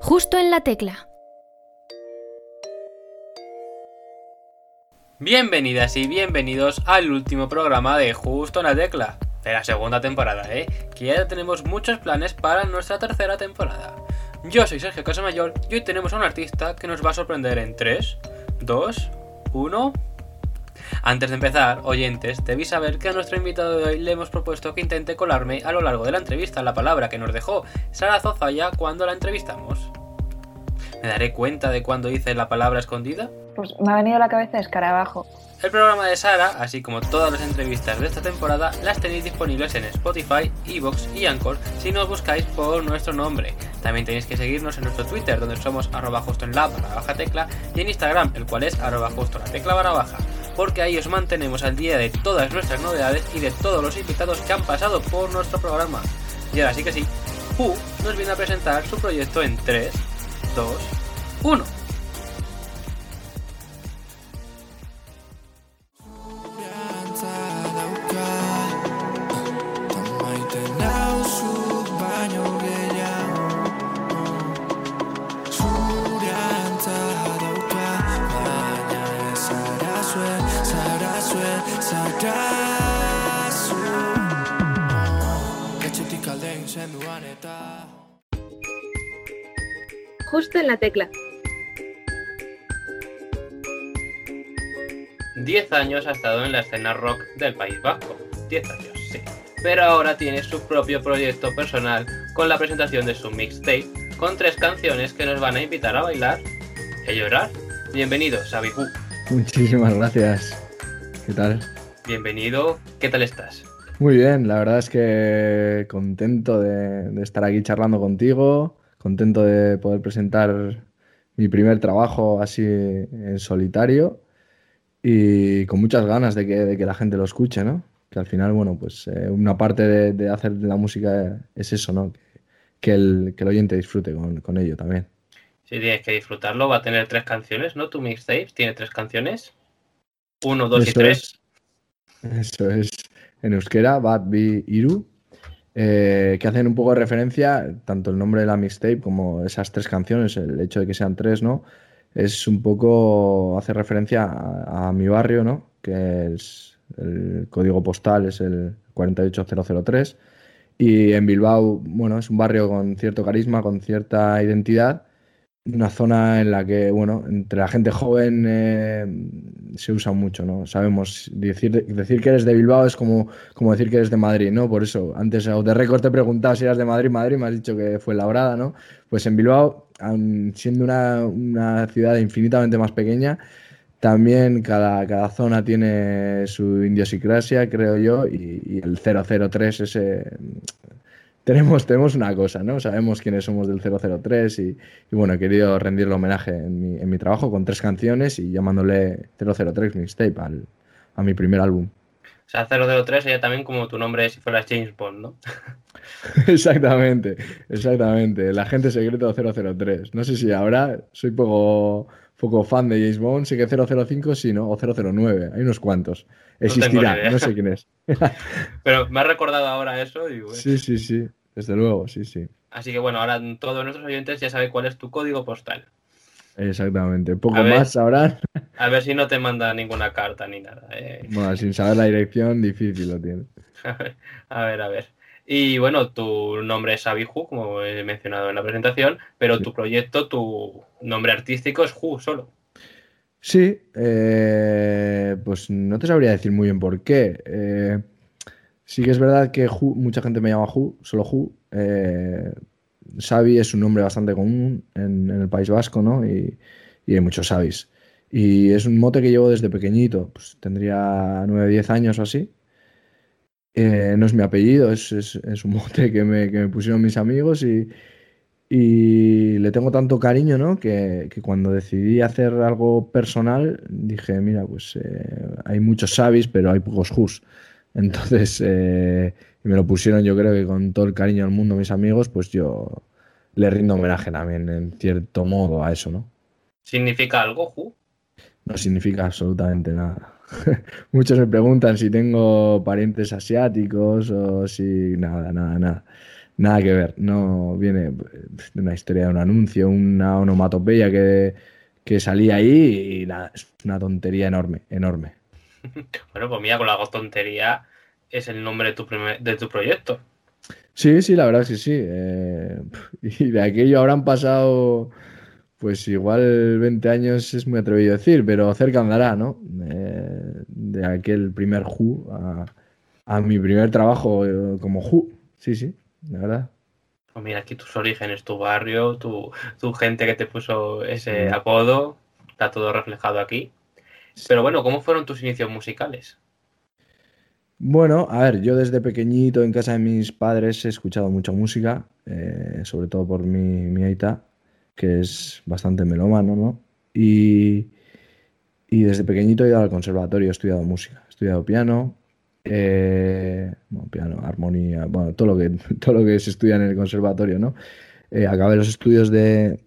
Justo en la tecla. Bienvenidas y bienvenidos al último programa de Justo en la tecla de la segunda temporada, ¿eh? Que ya tenemos muchos planes para nuestra tercera temporada. Yo soy Sergio Casamayor y hoy tenemos a un artista que nos va a sorprender en 3, 2, 1. Antes de empezar, oyentes, debéis saber que a nuestro invitado de hoy le hemos propuesto que intente colarme a lo largo de la entrevista la palabra que nos dejó Sara Zozaya cuando la entrevistamos. ¿Me daré cuenta de cuando hice la palabra escondida? Pues me ha venido a la cabeza escarabajo. El programa de Sara, así como todas las entrevistas de esta temporada, las tenéis disponibles en Spotify, Evox y Anchor si nos buscáis por nuestro nombre. También tenéis que seguirnos en nuestro Twitter, donde somos arroba justo en la barra baja tecla, y en Instagram, el cual es arroba justo la tecla barra baja, porque ahí os mantenemos al día de todas nuestras novedades y de todos los invitados que han pasado por nuestro programa. Y ahora sí que sí, Who nos viene a presentar su proyecto en 3, 2, 1. Justo en la tecla. 10 años ha estado en la escena rock del País Vasco. 10 años, sí. Pero ahora tiene su propio proyecto personal con la presentación de su mixtape con tres canciones que nos van a invitar a bailar y a llorar. Bienvenido, Sabiku. Muchísimas gracias. ¿Qué tal? Bienvenido. ¿Qué tal estás? Muy bien, la verdad es que contento de, de estar aquí charlando contigo, contento de poder presentar mi primer trabajo así en solitario y con muchas ganas de que, de que la gente lo escuche, ¿no? Que al final, bueno, pues eh, una parte de, de, hacer la música es eso, ¿no? Que, que, el, que el, oyente disfrute con, con, ello también. Sí, tienes que disfrutarlo. Va a tener tres canciones, ¿no? Tu mixtape tiene tres canciones. Uno, dos eso y tres. Es, eso es. En euskera, Bad Bi Iru. Eh, que hacen un poco de referencia, tanto el nombre de la mixtape como esas tres canciones, el hecho de que sean tres, ¿no? Es un poco, hace referencia a, a mi barrio, ¿no? Que es el código postal es el 48003 y en Bilbao, bueno, es un barrio con cierto carisma, con cierta identidad, una zona en la que, bueno, entre la gente joven eh, se usa mucho, ¿no? Sabemos, decir, decir que eres de Bilbao es como, como decir que eres de Madrid, ¿no? Por eso, antes de te he si eras de Madrid, Madrid, me has dicho que fue Labrada, ¿no? Pues en Bilbao, siendo una, una ciudad infinitamente más pequeña, también cada, cada, zona tiene su idiosincrasia, creo yo, y, y, el 003 ese... Tenemos, tenemos una cosa, ¿no? Sabemos quiénes somos del 003 y, y bueno, he querido rendirle homenaje en mi, en mi, trabajo con tres canciones y llamándole 003 Mixtape al, a mi primer álbum. O sea, 003 sería también como tu nombre si fueras James Bond, ¿no? exactamente, exactamente. El agente secreto 003. No sé si ahora soy poco poco fan de James Bond, sé que 005 sí, ¿no? O 009, hay unos cuantos. Existirá, no, no sé quién es. Pero me ha recordado ahora eso y bueno. Sí, sí, sí, desde luego, sí, sí. Así que bueno, ahora todos nuestros oyentes ya saben cuál es tu código postal. Exactamente, poco a más sabrán. A ver si no te manda ninguna carta ni nada. Eh. Bueno, sin saber la dirección, difícil lo tiene. A ver, a ver. A ver. Y bueno, tu nombre es Abiju, como he mencionado en la presentación, pero sí. tu proyecto, tu nombre artístico es Ju solo. Sí, eh, pues no te sabría decir muy bien por qué. Eh, sí que es verdad que mucha gente me llama Ju, solo Ju. Eh, Xavi es un nombre bastante común en, el País Vasco, ¿no? Y, hay muchos Xavis. Y es un mote que llevo desde pequeñito, pues tendría 9, 10 años o así. Eh, no es mi apellido, es, un mote que me, pusieron mis amigos y, y, le tengo tanto cariño, ¿no? Que, que, cuando decidí hacer algo personal dije, mira, pues eh, hay muchos Savis, pero hay pocos Jus. Entonces, eh, me lo pusieron yo creo que con todo el cariño del mundo mis amigos, pues yo le rindo homenaje también, en cierto modo, a eso, ¿no? ¿Significa algo, Ju? No significa absolutamente nada. Muchos me preguntan si tengo parientes asiáticos o si nada, nada, nada. Nada que ver. No viene de una historia de un anuncio, una onomatopeya que, que salía ahí y nada, es una tontería enorme, enorme. Bueno, pues mira, con la tontería es el nombre de tu, primer- de tu proyecto. Sí, sí, la verdad que sí. eh, y de aquello habrán pasado, pues igual 20 años es muy atrevido decir, pero cerca andará, ¿no? Eh, de aquel primer Who a, a mi primer trabajo eh, como Who. Sí, sí, la verdad. Pues mira, aquí tus orígenes, tu barrio, tu, tu gente que te puso ese Mm. apodo, está todo reflejado aquí. Pero bueno, ¿cómo fueron tus inicios musicales? Bueno, a ver, yo desde pequeñito en casa de mis padres he escuchado mucha música, eh, sobre todo por mi, mi aita, que es bastante melómano, ¿no? Y, y desde pequeñito he ido al conservatorio, he estudiado música, he estudiado piano, eh, piano, armonía, bueno, todo lo que, todo lo que se estudia en el conservatorio, ¿no? Eh, acabé los estudios de,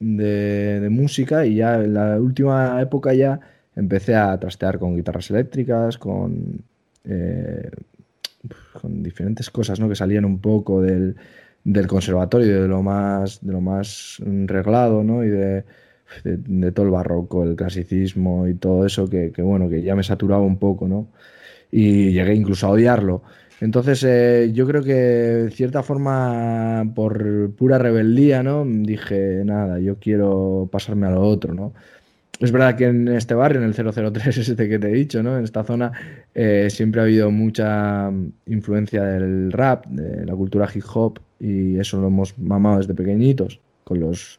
de, música y ya en la última época ya empecé a trastear con guitarras eléctricas, con, eh, con diferentes cosas ¿no? que salían un poco del, del conservatorio, de lo más, de lo más reglado, ¿no? Y de, de- de todo el barroco, el clasicismo y todo eso que, que, bueno, que ya me saturaba un poco, ¿no? Y llegué incluso a odiarlo. Entonces, eh, yo creo que de cierta forma, por pura rebeldía, ¿no? Dije, nada, yo quiero pasarme a lo otro, ¿no? Es verdad que en este barrio, en el 003, este que te he dicho, ¿no? En esta zona, eh, siempre ha habido mucha influencia del rap, de la cultura hip hop, y eso lo hemos mamado desde pequeñitos, con los,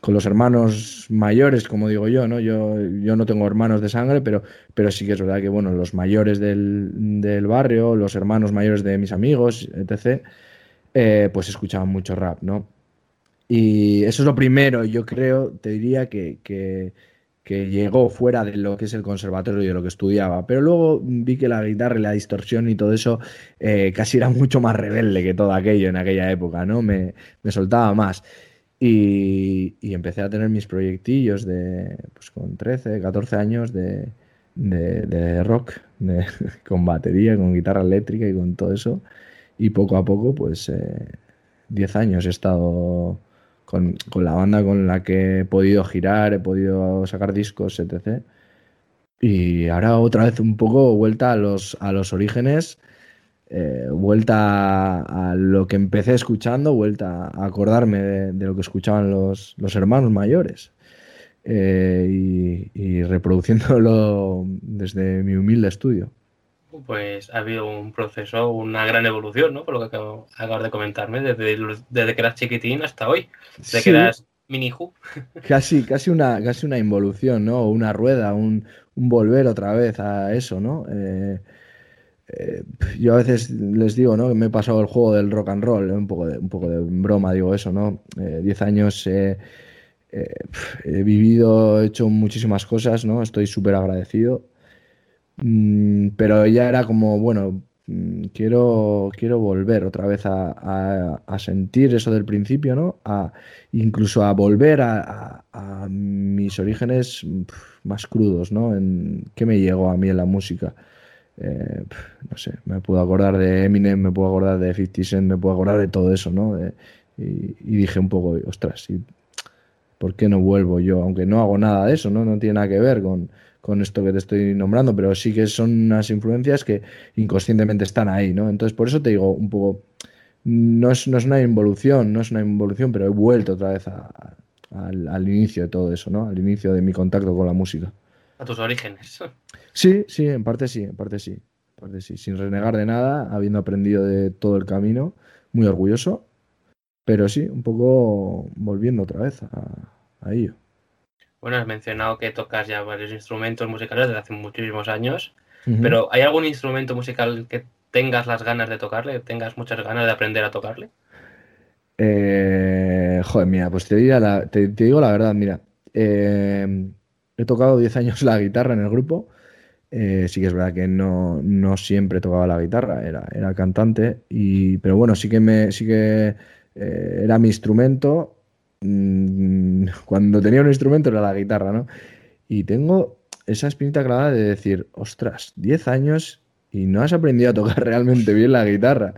con los hermanos mayores, como digo yo, ¿no? Yo, yo no tengo hermanos de sangre, pero, pero sí que es verdad que, bueno, los mayores del, del barrio, los hermanos mayores de mis amigos, etc., eh, pues escuchaban mucho rap, ¿no? Y eso es lo primero, yo creo, te diría que, que, que llegó fuera de lo que es el conservatorio y de lo que estudiaba. Pero luego vi que la guitarra y la distorsión y todo eso eh, casi era mucho más rebelde que todo aquello en aquella época, ¿no? Me, me soltaba más. Y, empecé a tener mis proyectillos de, pues con 13, 14 años de, de, rock, con batería, con guitarra eléctrica y con todo eso. Y poco a poco, pues eh, 10 años he estado con, con la banda con la que he podido girar, he podido sacar discos, etc. Y ahora otra vez un poco vuelta a los, a los orígenes, eh, vuelta a, a lo que empecé escuchando, vuelta a acordarme de, de lo que escuchaban los, los hermanos mayores. eh, y, y reproduciéndolo desde mi humilde estudio. Pues ha habido un proceso, una gran evolución, ¿no? Por lo que acabo- acabas de comentarme, desde, desde que eras chiquitín hasta hoy, desde Sí. que eras mini Who. Casi, casi una, casi una involución, ¿no? Una rueda, un, un volver otra vez a eso, ¿no? Eh, eh, yo a veces les digo, ¿no? Que me he pasado el juego del rock and roll, ¿eh? un poco de, un poco de broma digo eso, ¿no? Eh, diez años he vivido, he hecho muchísimas cosas, ¿no? Estoy súper agradecido. Mm, pero ya era como, bueno, mm, quiero, quiero volver otra vez a, sentir eso del principio, ¿no? A, incluso a volver a, mis orígenes más crudos, ¿no? En qué me llegó a mí en la música. Eh, no sé, me puedo acordar de Eminem, me puedo acordar de 50 Cent, me puedo acordar de todo eso, ¿no? Y, dije un poco, ostras, ¿y ¿por qué no vuelvo yo? Aunque no hago nada de eso, ¿no? No tiene nada que ver con, con esto que te estoy nombrando, pero sí que son unas influencias que inconscientemente están ahí, ¿no? Entonces, por eso te digo un poco, no es, no es una involución, no es una involución, pero he vuelto otra vez al, al inicio de todo eso, ¿no? Al inicio de mi contacto con la música. A tus orígenes. Sí, sí, en parte sí, en parte sí, en parte sí, sin renegar de nada, habiendo aprendido de todo el camino, muy orgulloso, pero sí, un poco volviendo otra vez a, a ello. Bueno, has mencionado que tocas ya varios instrumentos musicales desde hace muchísimos años, pero ¿hay algún instrumento musical que tengas las ganas de tocarle, que tengas muchas ganas de aprender a tocarle? Eh, joder, mira, pues te, diría la- te, te digo la verdad, mira, eh, he tocado 10 años la guitarra en el grupo, eh, sí que es verdad que no, no siempre tocaba la guitarra, era, era cantante, y, pero bueno, sí que, me, sí que eh, era mi instrumento, mm, cuando tenía un instrumento era la guitarra, ¿no? Y tengo esa espinita clavada de decir, ostras, 10 años y no has aprendido a tocar realmente bien la guitarra.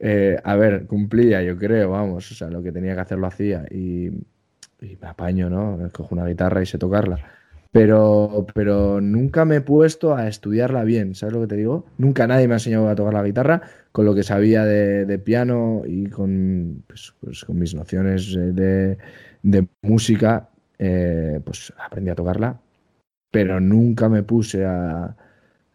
Eh, a ver, cumplía, yo creo, vamos, o sea, lo que tenía que hacer lo hacía y, y me apaño, ¿no? Cojo una guitarra y sé tocarla. Pero, pero nunca me he puesto a estudiarla bien, ¿sabes lo que te digo? Nunca nadie me ha enseñado a tocar la guitarra con lo que sabía de, piano y con, pues, pues con mis nociones de, de música, eh, pues aprendí a tocarla, pero nunca me puse a...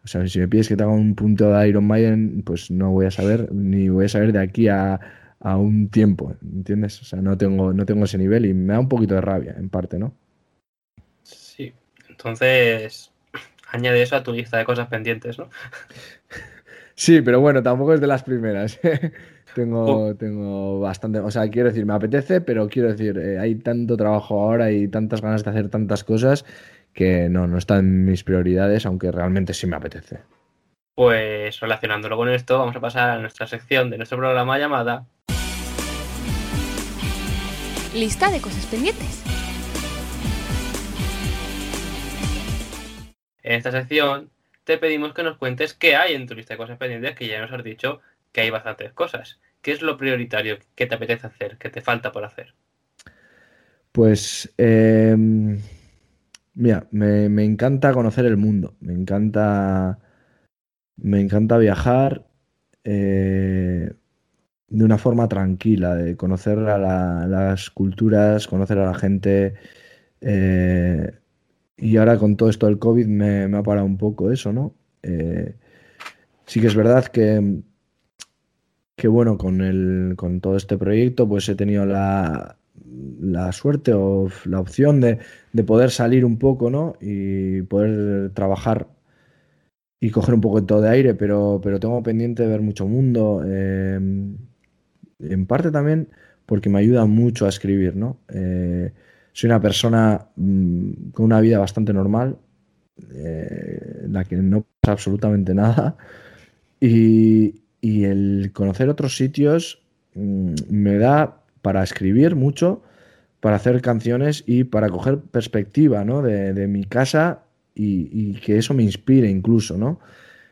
O sea, si me pides que te haga un punto de Iron Maiden, pues no voy a saber, ni voy a saber de aquí a, a un tiempo, ¿entiendes? O sea, no tengo, no tengo ese nivel y me da un poquito de rabia, en parte, ¿no? Entonces añade eso a tu lista de cosas pendientes, ¿no? Sí, pero bueno, tampoco es de las primeras. tengo, oh. tengo bastante, o sea, quiero decir, me apetece, pero quiero decir, eh, hay tanto trabajo ahora y tantas ganas de hacer tantas cosas que no, no está en mis prioridades, aunque realmente sí me apetece. Pues relacionándolo con esto, vamos a pasar a nuestra sección de nuestro programa llamada Lista de cosas pendientes. En esta sección te pedimos que nos cuentes qué hay en tu lista de cosas pendientes, que ya nos has dicho que hay bastantes cosas. ¿Qué es lo prioritario que te apetece hacer, que te falta por hacer? Pues, eh, mira, me, me, encanta conocer el mundo, me encanta, me encanta viajar eh, de una forma tranquila, de conocer a la, las culturas, conocer a la gente. Eh, y ahora con todo esto del COVID me, ha parado un poco eso, ¿no? Eh, sí que es verdad que, que bueno, con, el, con todo este proyecto pues he tenido la, la suerte o la opción de, de, poder salir un poco, ¿no? Y poder trabajar y coger un poco de todo de aire, pero, pero tengo pendiente de ver mucho mundo. Eh, en parte también porque me ayuda mucho a escribir, ¿no? Eh, soy una persona mmm, con una vida bastante normal, eh, en la que no pasa absolutamente nada. Y, el conocer otros sitios mmm, me da para escribir mucho, para hacer canciones y para coger perspectiva ¿no? de, mi casa y, y, que eso me inspire incluso, ¿no?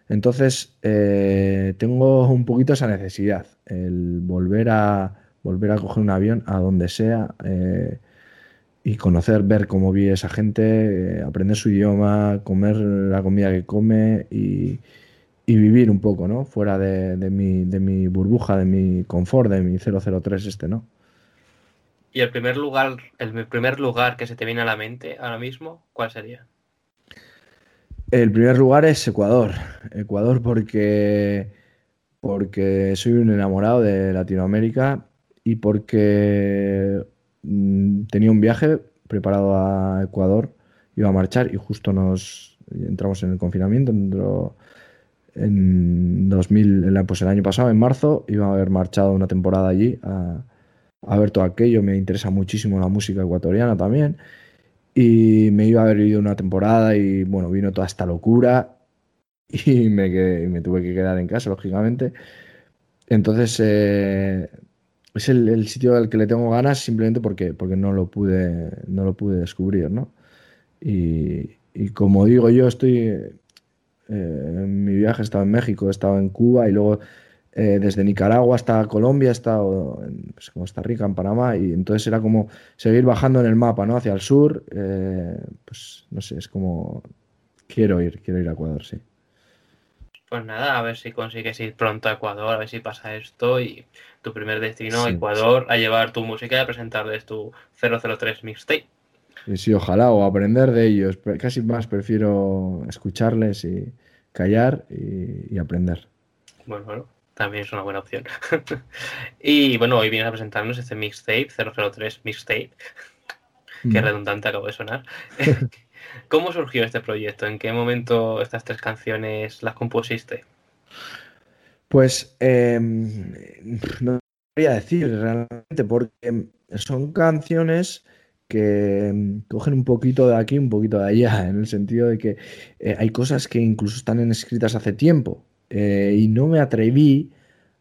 Entonces, eh, tengo un poquito esa necesidad, el volver a, volver a coger un avión a donde sea. Eh, y conocer, ver cómo vive esa gente, eh, aprender su idioma, comer la comida que come y, y vivir un poco, ¿no? Fuera de, de, mi, de, mi, burbuja, de mi confort, de mi 003 este, ¿no? ¿Y el primer lugar, el primer lugar que se te viene a la mente ahora mismo, cuál sería? El primer lugar es Ecuador. Ecuador porque, porque soy un enamorado de Latinoamérica y porque tenía un viaje preparado a Ecuador, iba a marchar y justo nos entramos en el confinamiento. En 2000, pues el año pasado, en marzo, iba a haber marchado una temporada allí a, a ver todo aquello. Me interesa muchísimo la música ecuatoriana también. Y me iba a haber ido una temporada y bueno, vino toda esta locura y me, quedé, me tuve que quedar en casa, lógicamente. Entonces, eh, es el, el, sitio al que le tengo ganas simplemente porque, porque no, lo pude, no lo pude descubrir, ¿no? Y, y como digo yo, estoy... Eh, en mi viaje he estado en México, he estado en Cuba y luego eh, desde Nicaragua hasta Colombia he estado en pues, Costa Rica, en Panamá y entonces era como seguir bajando en el mapa, ¿no? Hacia el sur, eh, pues no sé, es como... Quiero ir, quiero ir a Ecuador, sí. Pues nada, a ver si consigues ir pronto a Ecuador, a ver si pasa esto y tu primer destino, sí, Ecuador, sí. a llevar tu música y a presentarles tu 003 mixtape. Sí, sí, ojalá, o aprender de ellos. Casi más prefiero escucharles y callar y, y aprender. Bueno, bueno, también es una buena opción. y bueno, hoy vienes a presentarnos este mixtape, 003 mixtape. Qué mm. redundante acabo de sonar. ¿Cómo surgió este proyecto? ¿En qué momento estas tres canciones las compusiste? Pues eh, no voy a decir realmente, porque son canciones que cogen un poquito de aquí, un poquito de allá, en el sentido de que eh, hay cosas que incluso están escritas hace tiempo eh, y no me atreví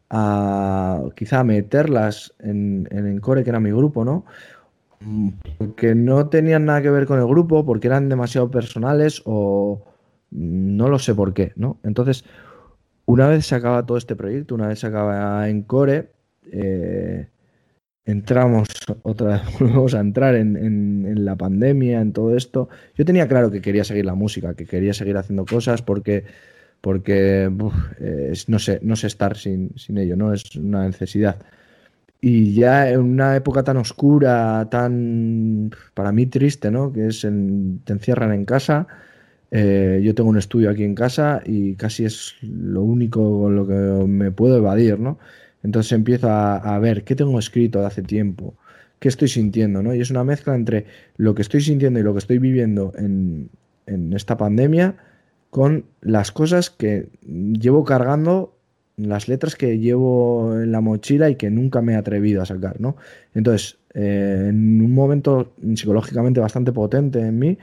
a quizá meterlas en, en Encore, que era mi grupo, ¿no? Porque no tenían nada que ver con el grupo, porque eran demasiado personales o no lo sé por qué, ¿no? Entonces, una vez se acaba todo este proyecto, una vez se acaba en Core, eh, entramos otra vez, volvemos a entrar en, en- la pandemia, en todo esto. Yo tenía claro que quería seguir la música, que quería seguir haciendo cosas porque, porque eh, no sé, no sé estar sin, sin ello, ¿no? Es una necesidad. Y ya en una época tan oscura, tan para mí triste, ¿no? Que es en- te encierran en casa. eh, yo tengo un estudio aquí en casa y casi es lo único con lo que me puedo evadir, ¿no? Entonces empiezo a, a ver qué tengo escrito de hace tiempo, qué estoy sintiendo, ¿no? Y es una mezcla entre lo que estoy sintiendo y lo que estoy viviendo en, en esta pandemia con las cosas que llevo cargando, las letras que llevo en la mochila y que nunca me he atrevido a sacar, ¿no? Entonces, eh, en un momento psicológicamente bastante potente en mí,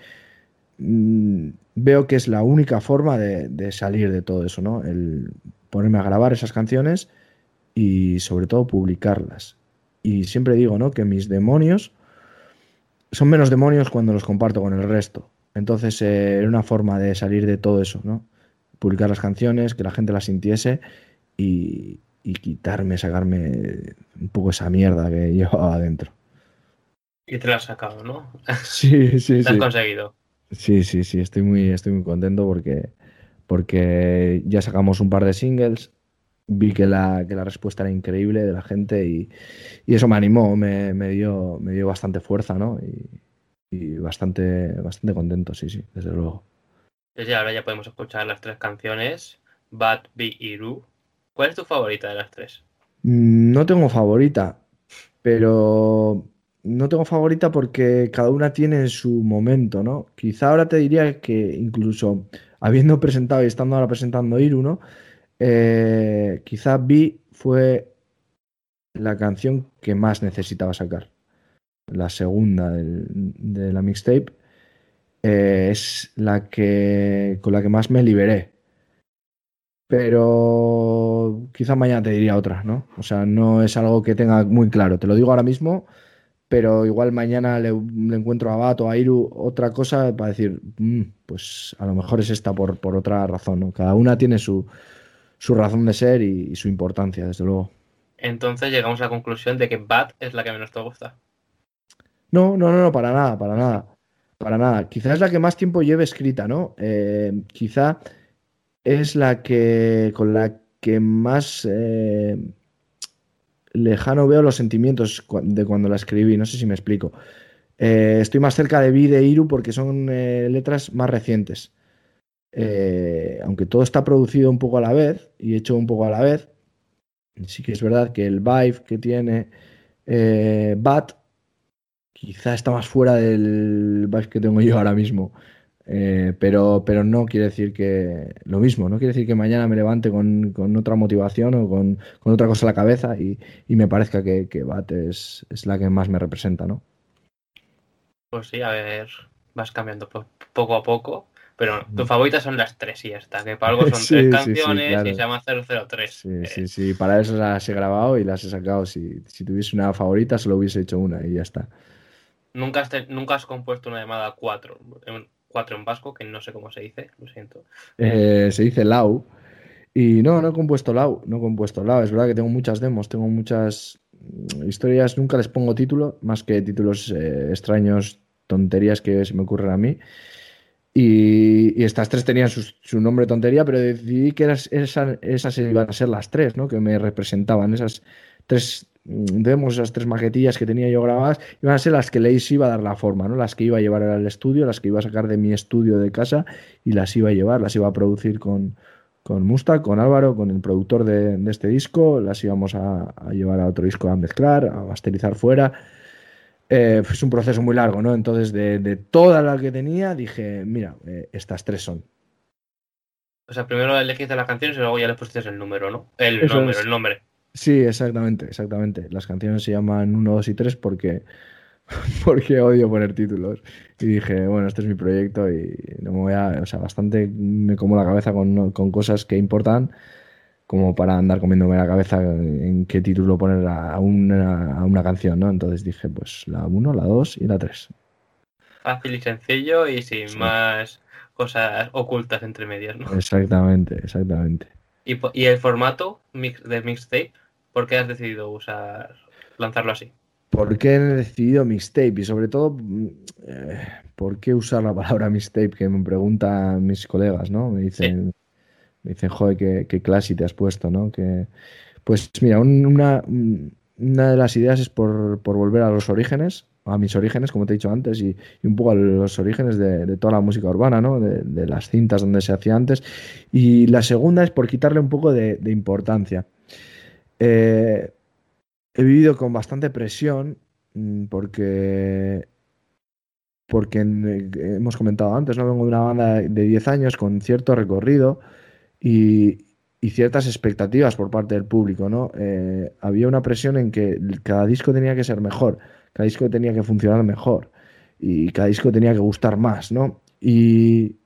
mm, veo que es la única forma de, salir de todo eso, ¿no? El ponerme a grabar esas canciones y sobre todo publicarlas. Y siempre digo, ¿no? Que mis demonios son menos demonios cuando los comparto con el resto. Entonces eh, era una forma de salir de todo eso, ¿no? Publicar las canciones, que la gente las sintiese y, y quitarme, sacarme un poco esa mierda que llevaba adentro. Y te lo has sacado, ¿no? Sí, sí, Lo has sí. conseguido. Sí, sí, sí, estoy muy, estoy muy contento porque, porque ya sacamos un par de singles, vi que la, que la respuesta era increíble de la gente y, y eso me animó, me, me dio, me dio bastante fuerza, ¿no? Y, y bastante, bastante contento, sí, sí, desde luego. Entonces ya ahora ya podemos escuchar las tres canciones. Bad, Be y Ru. ¿Cuál es tu favorita de las tres? Mm, No tengo favorita, pero no tengo favorita porque cada una tiene su momento, ¿no? Quizá ahora te diría que incluso habiendo presentado y estando ahora presentando Iru, ¿no? Eh, quizá Vi fue la canción que más necesitaba sacar. La segunda de la mixtape eh, es la que con la que más me liberé. Pero quizá mañana te diría otra, ¿no? O sea, no es algo que tenga muy claro. Te lo digo ahora mismo, pero igual mañana le, le encuentro a Bat o a Iru otra cosa para decir, "Mm, pues a lo mejor es esta por, por otra razón, ¿no? Cada una tiene su, su razón de ser y, y su importancia, desde luego. Entonces llegamos a la conclusión de que Bad es la que menos te gusta. No, no, no, no, para nada, para nada. Para nada. Quizás es la que más tiempo lleve escrita, ¿no? Eh, quizá es la que con la que más eh, lejano veo los sentimientos de cuando la escribí. No sé si me explico. Eh, estoy más cerca de Vi de Iru porque son eh, letras más recientes. Aunque todo está producido un poco a la vez y hecho un poco a la vez, sí que es verdad que el vibe que tiene Bat quizá está más fuera del vibe que tengo yo ahora mismo. Eh, pero, pero no quiere decir que lo mismo, no quiere decir que mañana me levante con, con otra motivación o con, con otra cosa en la cabeza y, y me parezca que, que Bat es, es la que más me representa, ¿no? Pues sí, a ver, vas cambiando po- poco a poco. Pero tus favoritas son las tres y ya está. Que para algo son Sí, tres sí, sí, canciones claro. y se llama 003. Sí, Eh, sí, sí, para eso las he grabado y las he sacado. Si, si tuviese una favorita, solo hubiese hecho una y ya está. Nunca, has te- nunca has compuesto una llamada 4. 4 en vasco, que no sé cómo se dice, lo siento. Eh, se dice Lau. Y no, no he compuesto Lau, no he compuesto Lau. Es verdad que tengo muchas demos, tengo muchas historias, nunca les pongo título, más que títulos eh, extraños, tonterías que se me ocurren a mí. Y, estas tres tenían su, nombre tontería, pero decidí que esas iban a ser las tres, ¿no? Que me representaban. Esas tres mm, demos, esas tres maquetillas que tenía yo grabadas, iban a ser las que les iba a dar la forma, ¿no? Las que iba a llevar al estudio, las que iba a sacar de mi estudio de casa y las iba a llevar, las iba a producir con, con Mustang, con Álvaro, con el productor de, de este disco, las íbamos a, a llevar a otro disco a mezclar, a masterizar fuera. Eh, es un proceso muy largo, ¿no? Entonces, de, de toda la que tenía, dije, mira, eh, estas tres son. O sea, primero elegiste las canciones y luego ya le pusiste el número, ¿no? El Eso número, es. el nombre. Sí, exactamente, exactamente. Las canciones se llaman 1, 2 y 3 porque, porque odio poner títulos. Y dije, bueno, este es mi proyecto y no me voy a, o sea, bastante me como la cabeza con, con cosas que importan como para andar comiéndome la cabeza en qué título poner a una, a una canción, ¿no? Entonces dije, pues la 1, la 2 y la 3. Fácil y sencillo y sin Sí. más cosas ocultas entre medias, ¿no? Exactamente, exactamente. ¿Y, el formato mix, de mixtape? ¿Por qué has decidido usar lanzarlo así? ¿Por qué he decidido mixtape? Y sobre todo, mm, eh, ¿por qué usar la palabra mixtape? Que me preguntan mis colegas, ¿no? Me dicen, me dicen, joder, qué, qué clase te has puesto, ¿no? Que, pues mira, un- una, un- una de las ideas es por, por volver a los orígenes, a mis orígenes, como te he dicho antes, y, un poco a los orígenes de, toda la música urbana, ¿no? De, las cintas donde se hacía antes. Y la segunda es por quitarle un poco de, importancia. Eh, he vivido con bastante presión mm, porque porque eh, hemos comentado antes, ¿no? Vengo de una banda de 10 años con cierto recorrido y, y ciertas expectativas por parte del público, ¿no? Eh, había una presión en que cada disco tenía que ser mejor, cada disco tenía que funcionar mejor y cada disco tenía que gustar más, ¿no? Y,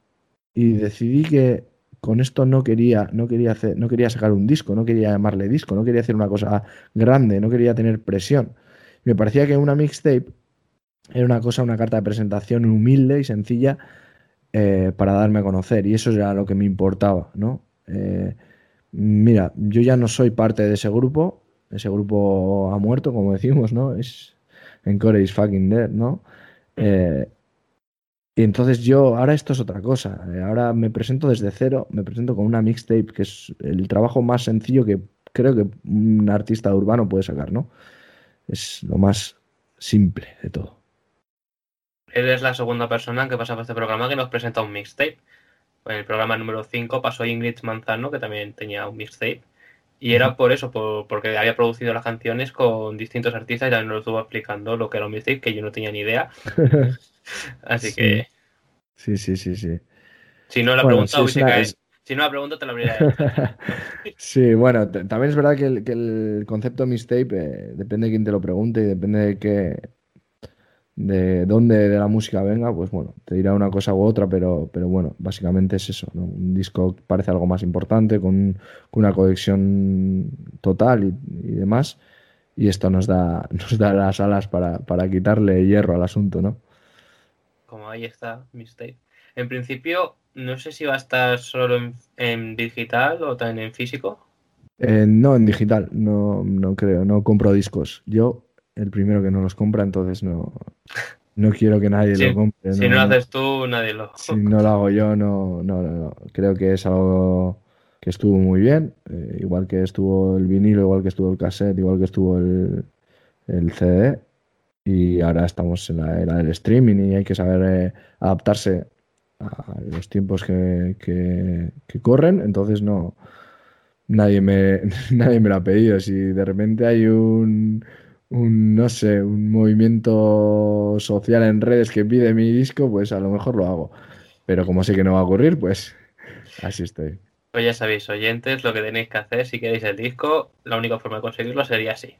y decidí que con esto no quería, no quería hacer, no quería sacar un disco, no quería llamarle disco, no quería hacer una cosa grande, no quería tener presión. Me parecía que una mixtape era una cosa, una carta de presentación humilde y sencilla eh, para darme a conocer. Y eso era lo que me importaba, ¿no? Eh, mira, yo ya no soy parte de ese grupo. Ese grupo ha muerto, como decimos, ¿no? Es Encore is fucking dead, ¿no? Eh, y entonces yo, ahora esto es otra cosa. Eh, Ahora me presento desde cero, me presento con una mixtape, que es el trabajo más sencillo que creo que un artista urbano puede sacar, ¿no? Es lo más simple de todo. Eres la segunda persona que pasa por este programa que nos presenta un mixtape. En el programa número 5 pasó Ingrid Manzano, que también tenía un mixtape. Y era por eso, por- porque había producido las canciones con distintos artistas y también nos lo estuvo explicando lo que era un mixtape, que yo no tenía ni idea. Así Sí. que, Sí, sí, sí, sí. si no la Bueno, pregunta una- es- Si no la pregunta te la habría. Sí, bueno, también es verdad que el, que el concepto mixtape eh, depende de quién te lo pregunte y depende de qué, de dónde de la música venga, pues bueno, te dirá una cosa u otra, pero, pero bueno, básicamente es eso, ¿no? Un disco parece algo más importante, con, con una conexión total y, y demás, y esto nos da, nos da las alas para, para quitarle hierro al asunto, ¿no? Como ahí está, mixtape. En principio, no sé si va a estar solo en, en digital o también en físico. Eh, no, en digital, no, no creo, no compro discos. Yo, el primero que no los compra, entonces no, no quiero que nadie Sí, lo compre. Si no, no lo haces tú, nadie lo. Si no lo hago yo, no, no, no, no. Creo que es algo que estuvo muy bien, eh, igual que estuvo el vinilo, igual que estuvo el cassette, igual que estuvo el, el CD. Y ahora estamos en la era del streaming y hay que saber eh, adaptarse a los tiempos que, que- que corren. Entonces no, nadie me, nadie me lo ha pedido. Si de repente hay un, un, no sé, un movimiento social en redes que pide mi disco, pues a lo mejor lo hago. Pero como sé que no va a ocurrir, pues así estoy. Pues ya sabéis, oyentes, lo que tenéis que hacer si queréis el disco, la única forma de conseguirlo sería así.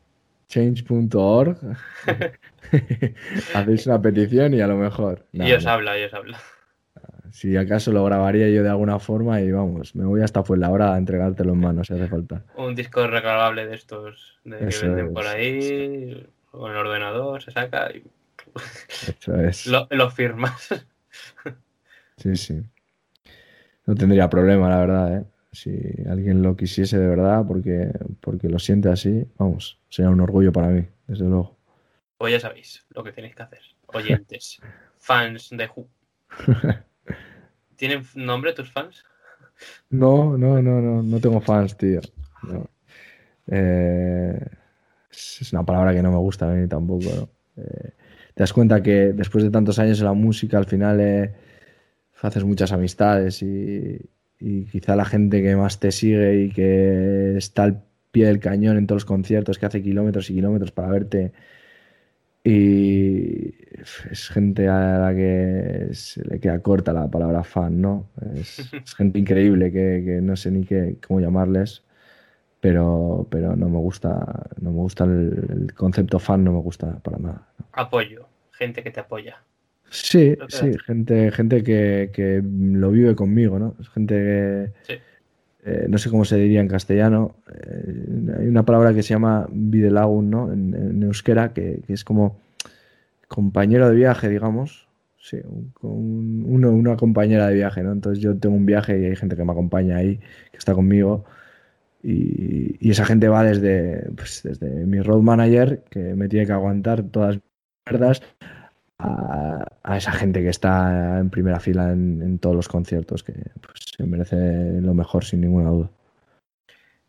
Change.org. Hacéis una petición y a lo mejor. y nada, os no. habla, y os habla. Si acaso lo grabaría yo de alguna forma y vamos, me voy hasta Fuenlabrada a entregártelo en mano si hace falta. Un disco recargable de estos de que venden es, por ahí, en el ordenador, se saca y Eso es. lo, lo firmas. Sí, sí. No tendría problema, la verdad, ¿eh? Si alguien lo quisiese de verdad, porque, porque lo siente así, vamos, sería un orgullo para mí, desde luego. Pues ya sabéis lo que tenéis que hacer. Oyentes, fans de Who. ¿Tienen nombre tus fans? No, no, no, no, no tengo fans, tío. Eh, es una palabra que no me gusta a mí tampoco, ¿no? Eh, te das cuenta que después de tantos años en la música, al final eh, haces muchas amistades y quizá la gente que más te sigue y que está al pie del cañón en todos los conciertos, que hace kilómetros y kilómetros para verte, y es gente a la que se le queda corta la palabra fan, ¿no? Es, es gente increíble que, que no sé ni qué, cómo llamarles, pero, pero no me gusta, no me gusta el, el concepto fan, no me gusta para nada. Apoyo, gente que te apoya. Sí, sí, gente, gente que, que lo vive conmigo, ¿no? Es gente que, Sí. Eh, no sé cómo se diría en castellano, eh, hay una palabra que se llama bidelagun, ¿no? En, en euskera, que, que es como compañero de viaje, digamos. Sí, una compañera de viaje, ¿no? Entonces yo tengo un viaje y hay gente que me acompaña ahí, que está conmigo, Y, y esa gente va desde, pues, desde mi road manager, que me tiene que aguantar todas las mierdas, a, a esa gente que está en primera fila en, en todos los conciertos, que pues, se merece lo mejor sin ninguna duda.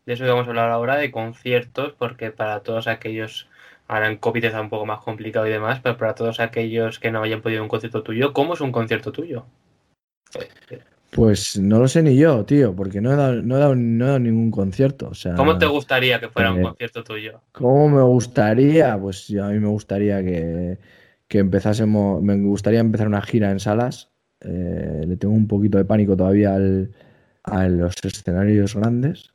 De eso vamos a hablar ahora, de conciertos, porque para todos aquellos, ahora en COVID está un poco más complicado y demás, pero para todos aquellos que no hayan podido un concierto tuyo, ¿cómo es un concierto tuyo? Pues no lo sé ni yo, tío, porque no he dado, no he dado, no he dado ningún concierto. O sea, ¿Cómo te gustaría que fuera un eh, concierto tuyo? ¿Cómo me gustaría? Pues yo- a mí me gustaría que, que empezásemos, me gustaría empezar una gira en salas. Eh, le tengo un poquito de pánico todavía al- a los escenarios grandes.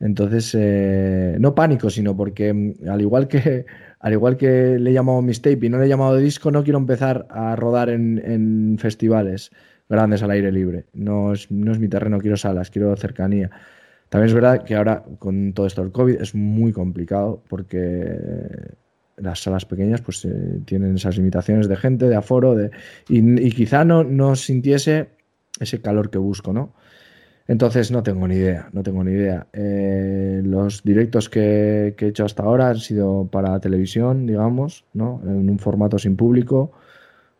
Entonces, eh, no pánico, sino porque mm, al igual que, al igual que le he llamado mixtape y no le he llamado disco, no quiero empezar a rodar en, en festivales grandes al aire libre. No es, no es mi terreno, quiero salas, quiero cercanía. También es verdad que ahora con todo esto del COVID es muy complicado porque las salas pequeñas pues eh, tienen esas limitaciones de gente, de aforo, de, y, quizá no, no sintiese ese calor que busco, ¿no? Entonces no tengo ni idea, no tengo ni idea. Eh, los directos que, he hecho hasta ahora han sido para televisión, digamos, ¿no? En un formato sin público,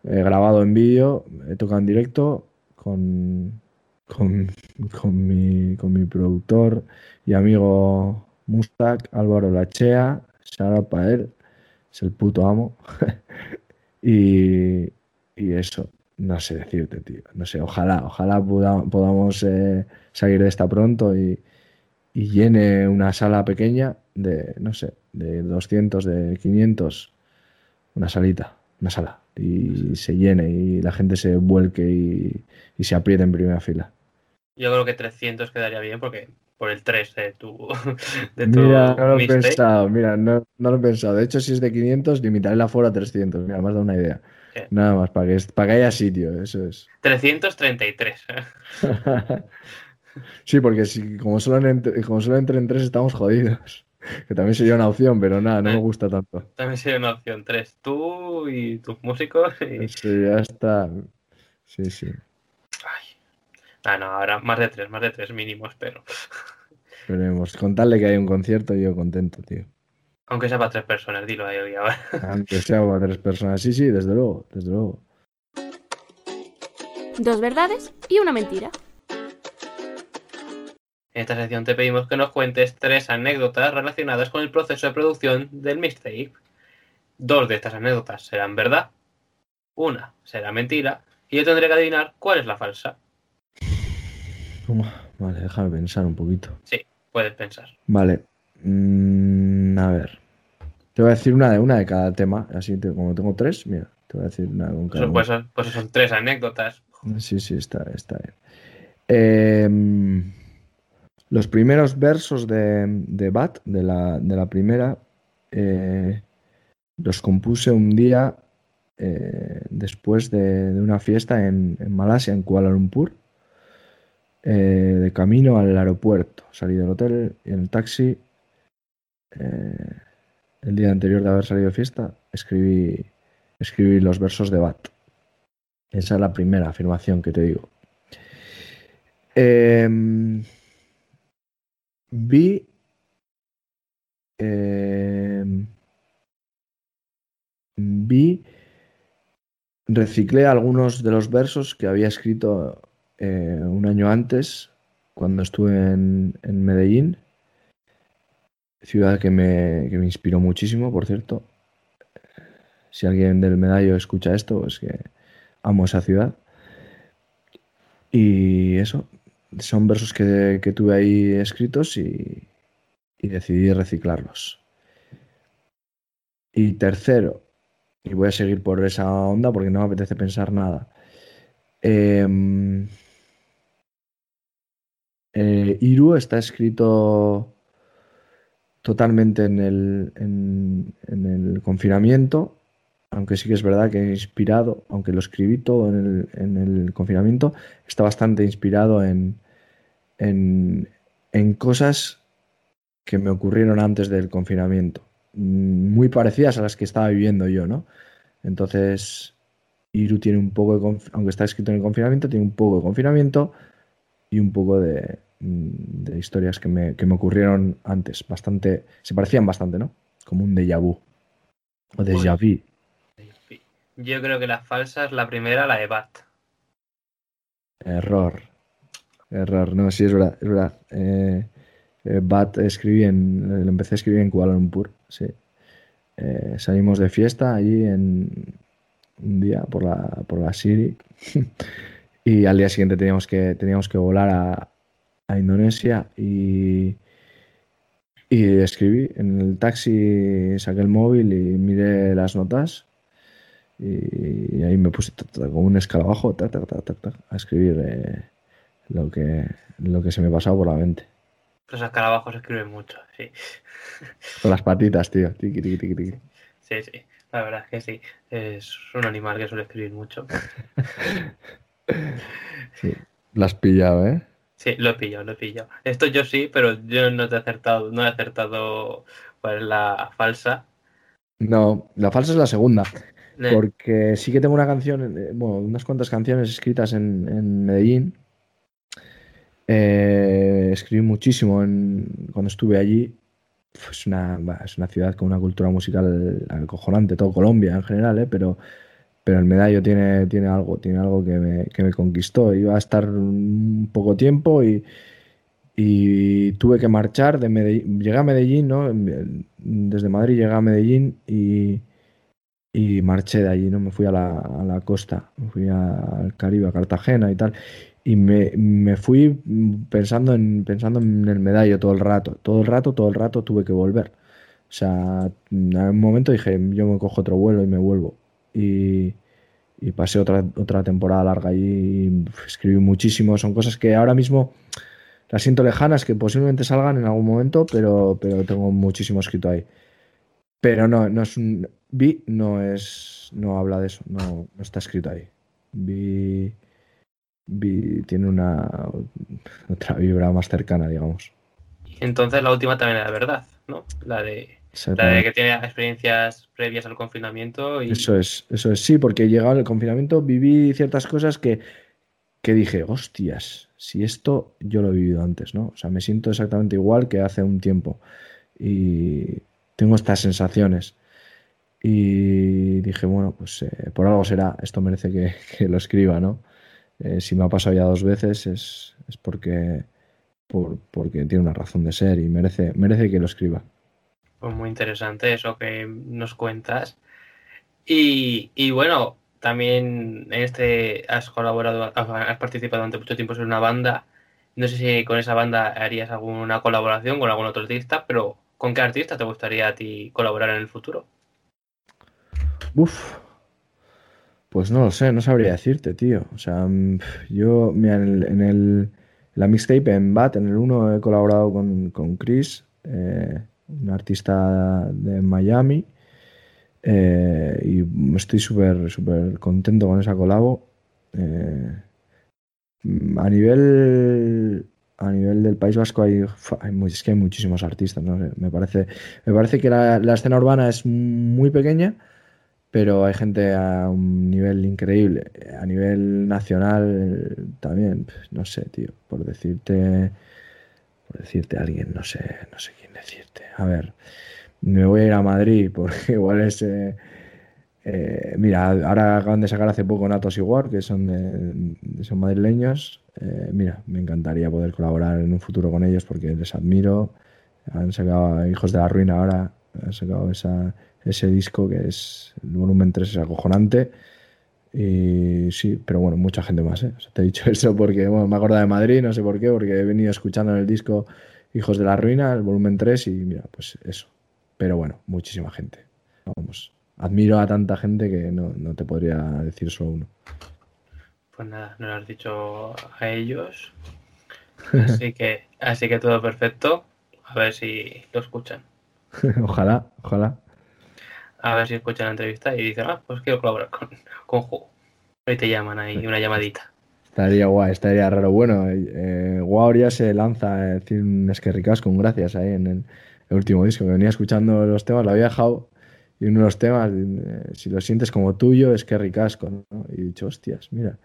he grabado en vídeo, he tocado en directo con, con, con mi, con mi productor y amigo Mustak, Álvaro Lachea, para él, es el puto amo. y, y eso, no sé decirte, tío. No sé, ojalá, ojalá podamos eh, salir de esta pronto y, y llene una sala pequeña de, no sé, de 200, de 500, una salita, una sala. Y se llene y la gente se vuelque y, y se apriete en primera fila. Yo creo que 300 quedaría bien porque por el 3 de tu, de tu Mira, no lo he pensado, mira, no, no lo he pensado. De hecho, si es de 500, limitaré el aforo a 300. Mira, me has dado una idea. Nada más, para que, para que haya sitio, eso es. 333. Sí, porque si como solo, como solo entren tres estamos jodidos. Que también sería una opción, pero nada, no me gusta tanto. También sería una opción. 3 tú y tus músicos. Y... Sí, ya está. Sí, sí. Ah, no, ahora más de 3, más de 3 mínimo, espero. Veremos. Contarle que hay un concierto, yo contento, tío. Aunque sea para 3 personas, dilo ahí ahora. Aunque sea para tres personas. Sí, sí, desde luego, desde luego. Dos verdades y una mentira. En esta sección te pedimos que nos cuentes tres anécdotas relacionadas con el proceso de producción del mixtape. Dos de estas anécdotas serán verdad, una será mentira, y yo tendré que adivinar cuál es la falsa. Vale, déjame pensar un poquito. Puedes pensar. Vale. Mm, a ver. Te voy a decir una de una de cada tema. Así te- como tengo tres, mira, te voy a decir una con cada Pues, pues, son tres anécdotas. Sí, sí, está, está bien. Em, los primeros versos de, de Bat, de la, de la primera, eh, los compuse un día eh, después de, de una fiesta en, en Malasia, en Kuala Lumpur, eh, de camino al aeropuerto. Salí del hotel y en el taxi, eh, el día anterior de haber salido de fiesta, escribí, escribí los versos de Bat. Esa es la primera afirmación que te digo. Em, vi. em, vi. Reciclé algunos de los versos que había escrito eh, un año antes, cuando estuve en, Medellín, ciudad que me, que me inspiró muchísimo, por cierto. Si alguien del medallo escucha esto, es que amo esa ciudad. Y eso, son versos que, que tuve ahí escritos y, y decidí reciclarlos. Y tercero, y voy a seguir por esa onda porque no me apetece pensar nada. em, eh, Iru está escrito totalmente en el, en- en el confinamiento, aunque sí que es verdad que inspirado, aunque lo escribí todo en el, en el confinamiento, está bastante inspirado en, cosas que me ocurrieron antes del confinamiento, mm, muy parecidas a las que estaba viviendo yo, ¿no? Entonces, Iru tiene un poco de, aunque está escrito en el confinamiento, tiene un poco de confinamiento y un poco de, de historias que me, que me ocurrieron antes. Bastante, se parecían bastante, ¿no? Como un déjà vu. O déjà vu. Yo creo que la falsa es la primera, la de Bat. Error. Error. No, sí, es verdad, es verdad. Eh, eh, Bat escribí en. Lo empecé a escribir en Kuala Lumpur, sí. Eh, salimos de fiesta allí en un día por la, por la Siri. y al día siguiente teníamos que, teníamos que volar a, a Indonesia y, y escribí en el taxi, saqué el móvil y miré las notas y, ahí me puse como un escalabajo a escribir eh, lo, que, lo que se me pasaba por la mente. Los escarabajos escriben mucho, sí. Con las patitas, tío. Tiki, tiki, tiki, tiki. Sí, sí. La verdad es que sí. Es un animal que suele escribir mucho. sí. Lo has pillado, ¿eh? Sí, lo he pillado, lo he pillado. Esto yo sí, pero yo no te he acertado, no he acertado cuál es la falsa. No, la falsa es la segunda. Porque sí que tengo una canción, eh, bueno, unas cuantas canciones escritas en, Medellín. Eh, escribí muchísimo cuando estuve allí. Es una, es una ciudad con una cultura musical acojonante, todo Colombia en general, ¿eh? pero, pero el medallo tiene, tiene algo, tiene algo que me, que me conquistó. Iba a estar un poco tiempo y, y tuve que marchar de Medellín. Llegué a Medellín, ¿no? Desde Madrid llegué a Medellín y y marché de allí, ¿no? Me fui a la, a la costa, me fui al Caribe, a Cartagena y tal. Y me, me, fui pensando en, pensando en el medallo todo el rato. Todo el rato, todo el rato tuve que volver. O sea, en un momento dije, yo me cojo otro vuelo y me vuelvo. Y, pasé otra, otra temporada larga allí y escribí muchísimo. Son cosas que ahora mismo las siento lejanas, que posiblemente salgan en algún momento, pero, pero tengo muchísimo escrito ahí. Pero no, no es un. Vi no es. No habla de eso, no, no está escrito ahí. Vi. Vi tiene una. Otra vibra más cercana, digamos. Entonces la última también era verdad, ¿no? La de. La de que tiene experiencias previas al confinamiento. Y... Eso es, eso es. Sí, porque llegado el confinamiento viví ciertas cosas que, que dije, hostias, si esto yo lo he vivido antes, ¿no? O sea, me siento exactamente igual que hace un tiempo. Y, tengo estas sensaciones. Y dije, bueno, pues eh, por algo será, esto merece que, lo escriba, ¿no? Eh, si me ha pasado ya dos veces es, es porque, por, porque tiene una razón de ser y merece, merece que lo escriba. Pues muy interesante eso que nos cuentas. Y, y bueno, también en este has colaborado, has participado durante mucho tiempo en una banda. No sé si con esa banda harías alguna colaboración con algún otro artista, pero ¿Con qué artista te gustaría a ti colaborar en el futuro? Uf. Pues no lo sé, no sabría decirte, tío. O sea, mm, yo, mira, en, el, la mixtape en Bat, en el 1 he colaborado con, con Chris, eh, un artista de Miami. Eh, y estoy súper, súper contento con esa colabo. Eh, a nivel a nivel del País Vasco hay, es que hay muchísimos artistas, ¿no? Me parece, me parece que la, escena urbana es muy pequeña, pero hay gente a un nivel increíble. A nivel nacional también, no sé, tío, por decirte, por decirte alguien, no sé, no sé quién decirte. A ver, me voy a ir a Madrid porque igual es... Eh, eh, mira, ahora acaban de sacar hace poco Natos y War, que son, de, son madrileños. Eh, mira, me encantaría poder colaborar en un futuro con ellos porque les admiro. Han sacado Hijos de la Ruina ahora, han sacado ese disco que es el volumen 3, es acojonante. Y sí, pero bueno, mucha gente más. ¿eh? te he dicho eso porque bueno, me acuerdo de Madrid, no sé por qué, porque he venido escuchando en el disco Hijos de la Ruina, el volumen 3, y mira, pues eso. Pero bueno, muchísima gente. Vamos, admiro a tanta gente que no, te podría decir solo uno. Pues nada, no lo has dicho a ellos. Así que, así que todo perfecto. A ver si lo escuchan. ojalá, ojalá. A ver si escuchan la entrevista y dicen, ah, pues quiero colaborar con, con Juego. Hoy te llaman ahí, una llamadita. Estaría guay, estaría raro. Bueno, eh, ya se lanza a decir un esquerricas con gracias ahí en el, último disco. Que venía escuchando los temas, lo había dejado y uno de los temas, eh, si lo sientes como tuyo, es que ricasco, ¿no? Y he dicho, hostias, mira,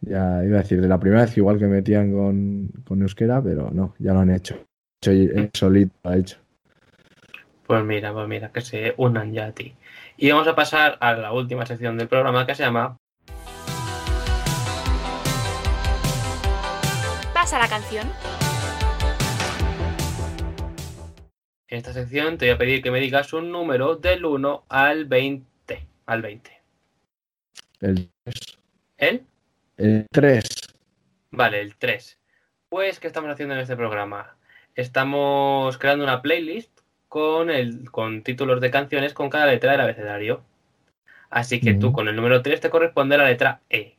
Ya iba a decir, de la primera vez igual que metían con, con euskera, pero no, ya lo han hecho. hecho él solito lo ha hecho. Pues mira, pues mira, que se unan ya a ti. Y vamos a pasar a la última sección del programa que se llama Pasa la canción. En esta sección te voy a pedir que me digas un número del 1 al 20. Al 20. El 3. ¿El? El 3. Vale, el 3. Pues, ¿qué estamos haciendo en este programa? Estamos creando una playlist con, el, con títulos de canciones con cada letra del abecedario. Así que tú con el número 3 te corresponde la letra E.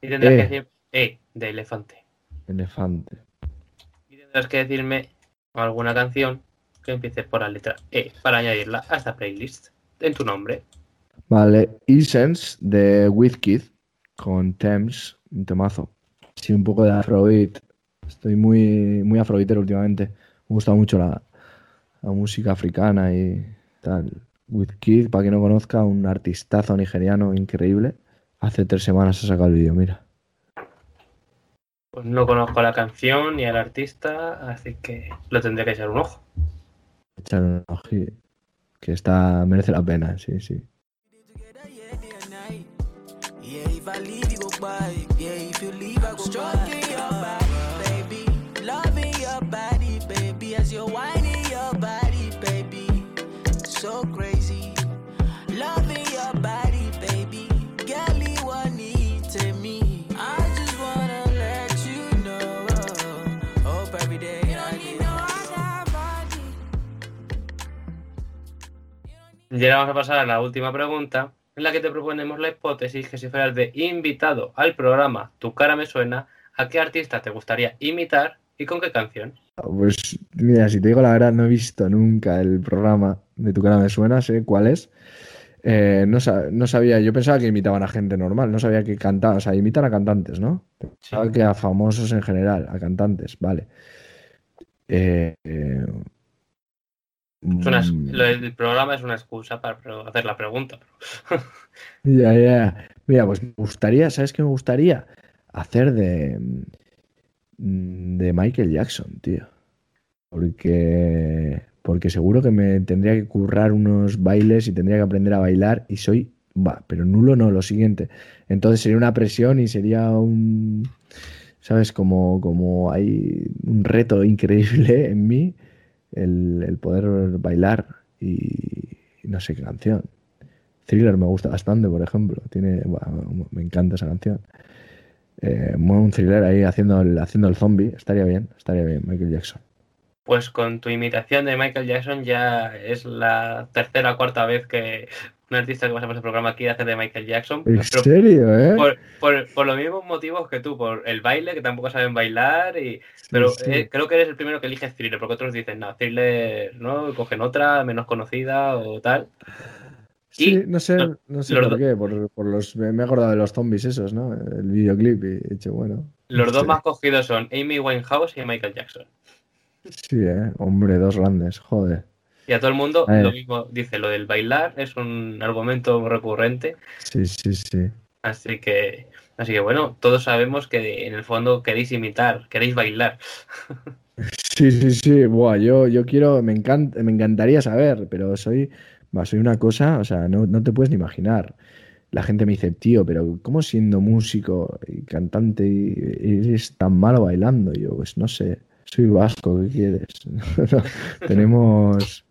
Y tendrás E. que decir E de elefante. Elefante. Y tendrás que decirme alguna canción que empiece por la letra E para añadirla a esta playlist en tu nombre. Vale, Essence de Wizkid con Thames, un temazo. Sí, un poco de afrobeat. Estoy muy, muy afrobeatero últimamente. Me gusta mucho la, la música africana y tal. Wizkid, para quien no conozca, un artistazo nigeriano increíble. Hace tres semanas ha sacado el vídeo, mira. Pues no conozco la canción ni al artista, así que lo tendré que echar un ojo. Echar un ojo, que está, merece la pena, sí, sí. Y ahora vamos a pasar a la última pregunta, en la que te proponemos la hipótesis que si fueras de invitado al programa Tu cara me suena, ¿a qué artista te gustaría imitar y con qué canción? Pues mira, si te digo la verdad, no he visto nunca el programa de Tu cara me suena, sé cuál es. Eh, no sabía, yo pensaba que imitaban a gente normal, no sabía que cantaban, o sea, imitan a cantantes, ¿no? Pensaba que a famosos en general, a cantantes, vale. Eh, eh, Es una- mm, lo del programa es una excusa para hacer la pregunta. Ya, ya. Mira, pues me gustaría, ¿sabes qué me gustaría? Hacer de, mm, de Michael Jackson, tío. Porque, porque seguro que me tendría que currar unos bailes y tendría que aprender a bailar y soy, va, pero nulo no, lo siguiente. Entonces sería una presión y sería un, ¿sabes? Como, como hay un reto increíble en mí el, el poder bailar y no sé qué canción. Thriller me gusta bastante, por ejemplo. Tiene, me encanta esa canción. Eh, un thriller ahí haciendo el, haciendo el zombie. Estaría bien, estaría bien, Michael Jackson. Pues con tu imitación de Michael Jackson ya es la tercera o cuarta vez que un artista que pasa por ese programa quiere hacer de Michael Jackson. ¿En serio, eh? por, por- por los mismos motivos que tú, por el baile, que tampoco saben bailar, y pero Sí, eh, creo que eres el primero que elige Thriller, porque otros dicen, no, Thriller, ¿no? Cogen otra, menos conocida o tal. Sí, y no sé, no sé por qué. Por, por los, me me he acordado de los zombies esos, ¿no? El videoclip y he dicho, bueno. Los no dos sé. más cogidos son Amy Winehouse y Michael Jackson. Sí, eh. Hombre, dos grandes, joder. Y a todo el mundo Eh. lo mismo dice, lo del bailar es un argumento recurrente, Sí, sí, sí. así que, así que bueno, todos sabemos que en el fondo queréis imitar, queréis bailar. Sí, sí, sí. Buah, yo, yo quiero, me encanta, me encantaría saber, pero soy, soy una cosa, o sea, no, no te puedes ni imaginar. La gente me dice, tío, pero ¿cómo siendo músico y cantante eres tan malo bailando? Y yo, pues no sé, soy vasco, ¿qué quieres? tenemos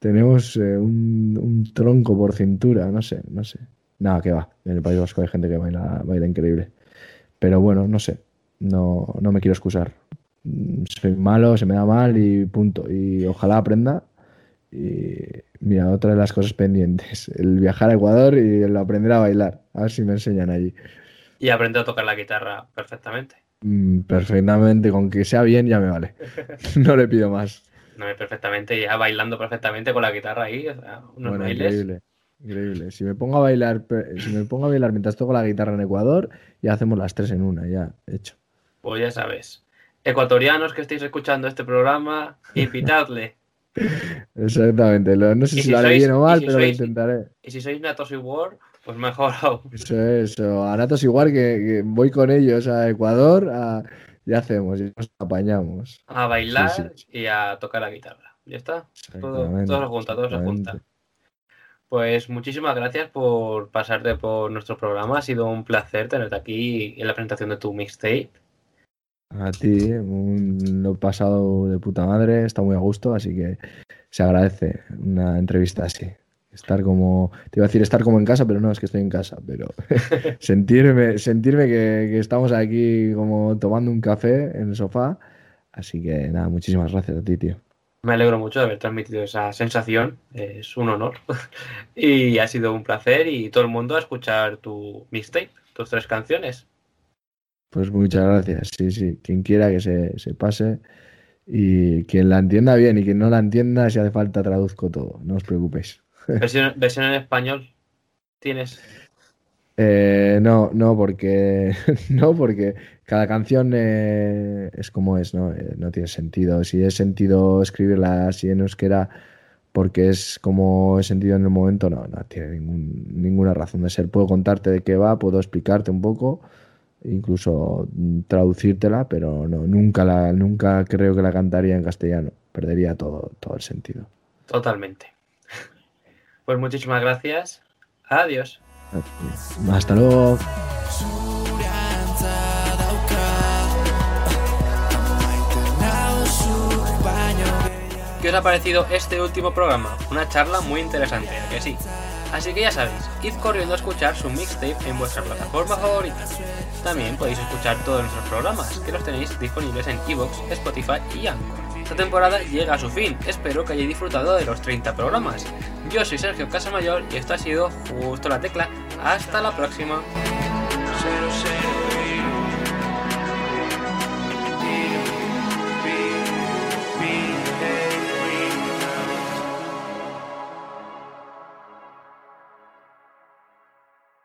tenemos eh, un, un tronco por cintura, no sé, no sé. Nada, que va. En el País Vasco hay gente que baila, baila increíble. Pero bueno, no sé. No, no me quiero excusar. Mm, Soy malo, se me da mal y punto. Y ojalá aprenda. Y mira, otra de las cosas pendientes, el viajar a Ecuador y el aprender a bailar. A ver si me enseñan allí. Y aprende a tocar la guitarra perfectamente. Mm, perfectamente, con que sea bien ya me vale. No le pido más. No, perfectamente, ya bailando perfectamente con la guitarra ahí, o sea, unos Bueno, bailes. increíble. Increíble. Si me pongo a bailar, pe- si me pongo a bailar mientras toco la guitarra en Ecuador, ya hacemos las tres en una, ya hecho. Pues ya sabes. Ecuatorianos que estéis escuchando este programa, invitadle. Exactamente. no sé Y si, si lo haré sois- bien o y mal, si pero lo intentaré. Y si sois Natosi War, Pues mejor aún. Eso es, o a ratos igual que, que voy con ellos a Ecuador a- y hacemos, y nos apañamos. A bailar Sí, sí. y a tocar la guitarra. ¿Ya está? Todo, todo se junta, todo se junta. Pues muchísimas gracias por pasarte por nuestro programa. Ha sido un placer tenerte aquí en la presentación de tu mixtape. A ti, un- lo he pasado de puta madre, está muy a gusto, así que se agradece una entrevista así. Estar como, te iba a decir estar como en casa, pero no, es que estoy en casa, pero sentirme, sentirme que, que estamos aquí como tomando un café en el sofá. Así que nada, muchísimas gracias a ti, tío. Me alegro mucho de haber transmitido esa sensación. Es un honor. y ha sido un placer. Y todo el mundo a escuchar tu mixtape, tus tres canciones. Pues muchas gracias, sí, sí, quien quiera que se, se pase y quien la entienda bien y quien no la entienda, si hace falta traduzco todo, no os preocupéis. Versión, versión en español. ¿Tienes? Eh, no, no, porque no, porque cada canción eh, es como es, ¿no? Eh, no tiene sentido. Si es sentido escribirla así en euskera porque es como he sentido en el momento, no, no tiene ningún- ninguna razón de ser. Puedo contarte de qué va, puedo explicarte un poco, incluso mm, traducírtela, pero no, nunca la, nunca creo que la cantaría en castellano. Perdería todo, todo el sentido. Totalmente. Pues muchísimas gracias. Adiós. Hasta luego. ¿Qué os ha parecido este último programa? Una charla muy interesante, ¿a que sí? Así que ya sabéis, id corriendo a escuchar su mixtape en vuestra plataforma favorita. También podéis escuchar todos nuestros programas, que los tenéis disponibles en Evox, Spotify y Anchor. Esta temporada llega a su fin, espero que hayáis disfrutado de los 30 programas. Yo soy Sergio Casamayor y esto ha sido Justo la Tecla. Hasta la próxima.